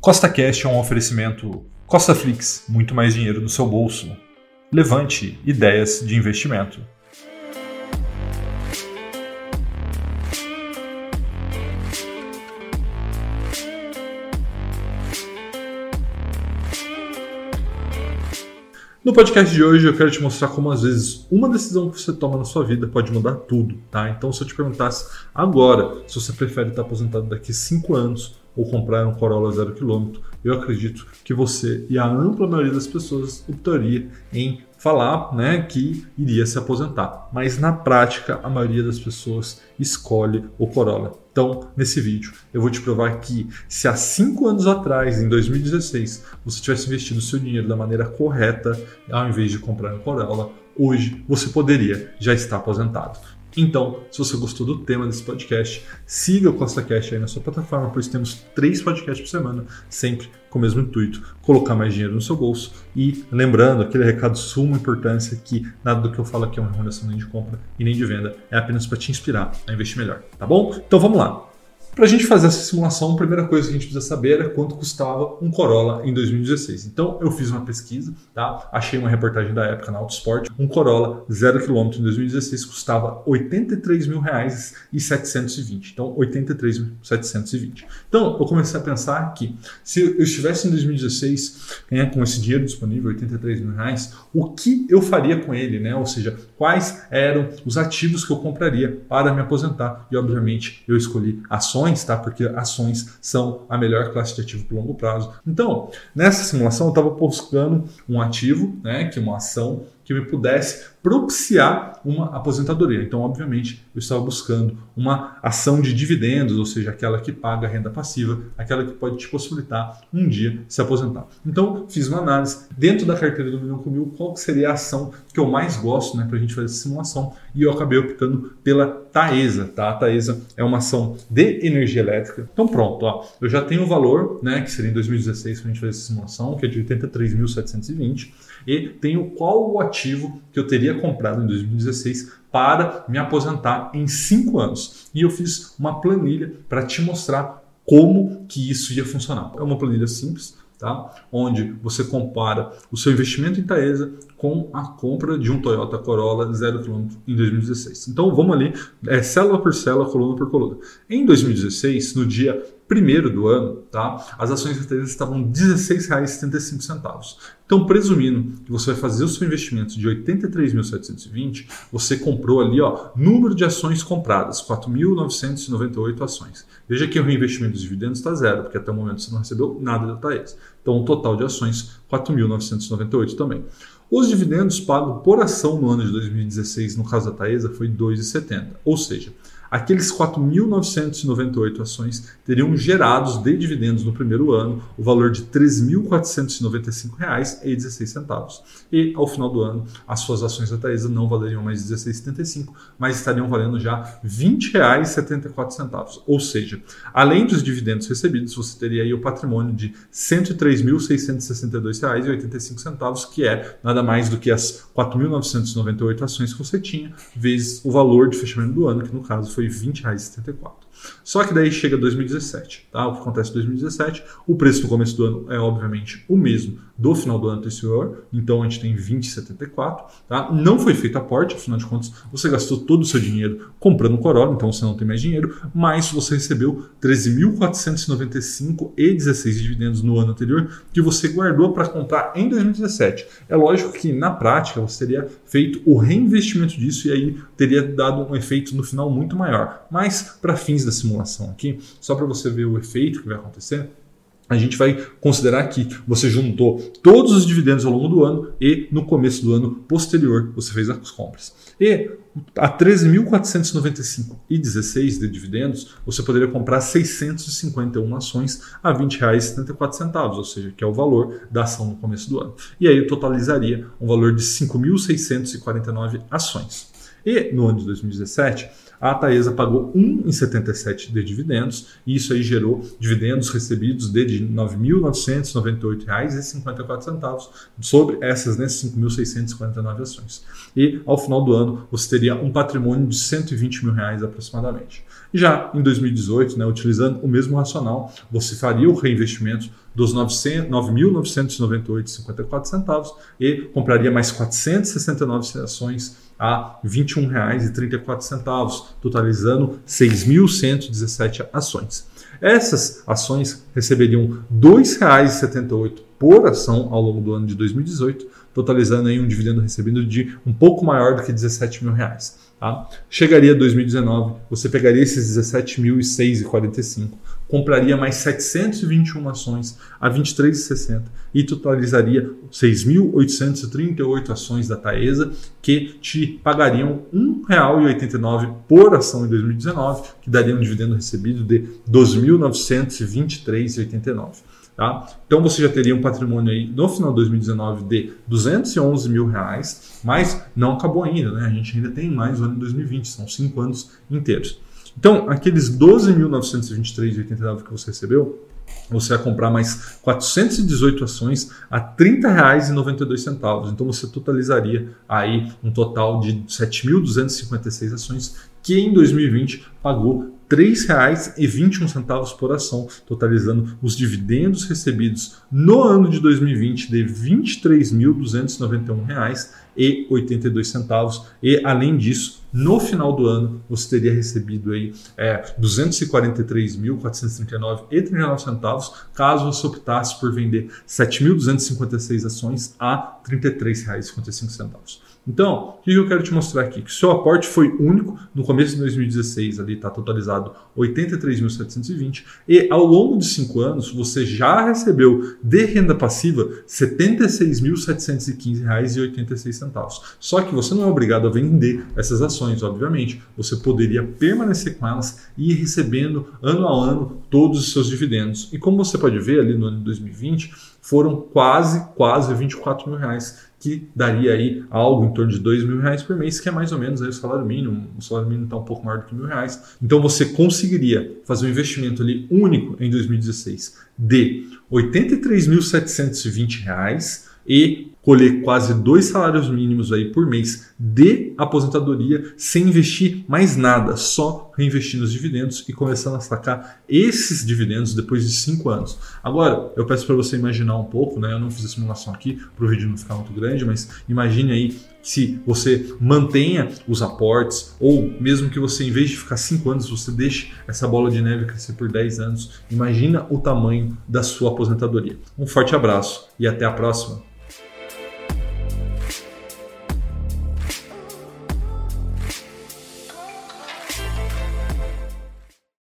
Costa Cash é um oferecimento Costa Flix, muito mais dinheiro no seu bolso. Levante ideias de investimento. No podcast de hoje eu quero te mostrar como às vezes uma decisão que você toma na sua vida pode mudar tudo, tá? Então se eu te perguntasse agora se você prefere estar aposentado daqui a 5 anos ou comprar um Corolla zero quilômetro, eu acredito que você e a ampla maioria das pessoas optaria em falar né, que iria se aposentar. Mas na prática, a maioria das pessoas escolhe o Corolla. Então, nesse vídeo, eu vou te provar que se há cinco anos atrás, em 2016, você tivesse investido seu dinheiro da maneira correta, ao invés de comprar um Corolla, hoje você poderia já estar aposentado. Então, se você gostou do tema desse podcast, siga o Costa Cash aí na sua plataforma, pois temos três podcasts por semana, sempre com o mesmo intuito, colocar mais dinheiro no seu bolso. E lembrando, aquele recado de suma importância que nada do que eu falo aqui é uma recomendação nem de compra e nem de venda, é apenas para te inspirar a investir melhor, tá bom? Então vamos lá. Para a gente fazer essa simulação, a primeira coisa que a gente precisa saber é quanto custava um Corolla em 2016. Então eu fiz uma pesquisa, tá? achei uma reportagem da época na Autosport. Um Corolla 0 km em 2016 custava 83 mil reais e 720. Então 83.720. Então eu comecei a pensar que se eu estivesse em 2016 né, com esse dinheiro disponível, 83 mil reais, o que eu faria com ele, né? Ou seja, quais eram os ativos que eu compraria para me aposentar? E obviamente eu escolhi ações ações, tá? Porque ações são a melhor classe de ativo para longo prazo. Então, nessa simulação eu estava buscando um ativo, né, que é uma ação que me pudesse propiciar uma aposentadoria. Então, obviamente, eu estava buscando uma ação de dividendos, ou seja, aquela que paga renda passiva, aquela que pode te possibilitar um dia se aposentar. Então, fiz uma análise dentro da carteira do Milhão com Mil, qual seria a ação que eu mais gosto né, para a gente fazer essa simulação, e eu acabei optando pela Taesa. Tá? A Taesa é uma ação de energia elétrica. Então, pronto, ó, eu já tenho o valor, né, que seria em 2016 para a gente fazer essa simulação, que é de 83.720 e tenho qual o ativo que eu teria comprado em 2016 para me aposentar em 5 anos. E eu fiz uma planilha para te mostrar como que isso ia funcionar. É uma planilha simples, tá? onde você compara o seu investimento em Taesa com a compra de um Toyota Corolla 0 km em 2016. Então vamos ali, é célula por célula, coluna por coluna. Em 2016, no dia primeiro do ano, tá? As ações retailers estavam R$ 16,75. Então, presumindo que você vai fazer o seu investimento de 83.720, você comprou ali, ó, número de ações compradas, 4.998 ações. Veja que o reinvestimento dos dividendos está zero, porque até o momento você não recebeu nada da Taes. Então, o total de ações, 4.998 também. Os dividendos pagos por ação no ano de 2016, no caso da Taesa, foi 2,70. Ou seja, aqueles 4.998 ações teriam gerados de dividendos no primeiro ano o valor de R$ 3.495,16. E ao final do ano, as suas ações da Taesa não valeriam mais R$ 16,75, mas estariam valendo já R$ 20,74. Ou seja, além dos dividendos recebidos, você teria aí o patrimônio de R$ 103.662,85, que é nada mais do que as 4.998 ações que você tinha, vezes o valor de fechamento do ano, que no caso foi foi R$ 20,74. Só que daí chega 2017, tá? O que acontece em 2017? O preço no começo do ano é obviamente o mesmo do final do ano anterior, então a gente tem 20,74, tá? Não foi feito aporte, afinal de contas, você gastou todo o seu dinheiro comprando Corolla, então você não tem mais dinheiro, mas você recebeu 13.495,16 de dividendos no ano anterior que você guardou para comprar em 2017. É lógico que na prática você teria feito o reinvestimento disso e aí teria dado um efeito no final muito maior. Mas para fins da simulação aqui, só para você ver o efeito que vai acontecer, a gente vai considerar que você juntou todos os dividendos ao longo do ano e no começo do ano posterior você fez as compras. E a 13.495,16 de dividendos, você poderia comprar 651 ações a R$ 20,74, ou seja, que é o valor da ação no começo do ano. E aí totalizaria um valor de 5.649 ações. E no ano de 2017, a Taesa pagou 1,77 de dividendos e isso aí gerou dividendos recebidos de R$ 9.998,54 sobre essas né, 5.649 ações. E ao final do ano você teria um patrimônio de 120 mil reais aproximadamente. Já em 2018, né, utilizando o mesmo racional, você faria o reinvestimento dos 9.998,54 centavos e compraria mais 469 ações a R$ 21,34, totalizando 6.117 ações. Essas ações receberiam R$ 2,78 por ação ao longo do ano de 2018, totalizando aí um dividendo recebido de um pouco maior do que 17 mil reais. Tá? Chegaria 2019, você pegaria esses 17.006,45, compraria mais 721 ações a 23,60 e totalizaria 6.838 ações da Taesa que te pagariam R$ 1,89 por ação em 2019, que daria um dividendo recebido de R$ 2.923,89. Tá? Então você já teria um patrimônio aí no final de 2019 de 211 mil reais, mas não acabou ainda, né? A gente ainda tem mais o ano de 2020, são cinco anos inteiros. Então, aqueles 12.923,89 que você recebeu, você vai comprar mais 418 ações a R$ 30,92. Então você totalizaria aí um total de 7.256 ações que em 2020 pagou R$ 3,21 por ação, totalizando os dividendos recebidos no ano de 2020 de R$ 23.291,82. E além disso, no final do ano, você teria recebido aí é, 243.439,39 centavos, caso você optasse por vender 7.256 ações a R$ 33,55. Então, o que eu quero te mostrar aqui? Que seu aporte foi único no começo de 2016, ali está totalizado 83.720, e ao longo de cinco anos você já recebeu de renda passiva R$ 76.715,86. Só que você não é obrigado a vender essas ações, obviamente. Você poderia permanecer com elas e ir recebendo ano a ano todos os seus dividendos. E como você pode ver ali no ano de 2020, foram quase, quase 24 mil reais que daria aí algo em torno de dois mil reais por mês, que é mais ou menos aí o salário mínimo. O salário mínimo está um pouco maior do que mil reais. Então você conseguiria fazer um investimento ali único em 2016 de 83.720 reais e colher quase dois salários mínimos aí por mês de aposentadoria sem investir mais nada, só reinvestir nos dividendos e começando a sacar esses dividendos depois de cinco anos. Agora, eu peço para você imaginar um pouco, né? Eu não fiz a simulação aqui para o vídeo não ficar muito grande, mas imagine aí se você mantenha os aportes ou mesmo que você, em vez de ficar cinco anos, você deixe essa bola de neve crescer por 10 anos. Imagina o tamanho da sua aposentadoria. Um forte abraço e até a próxima.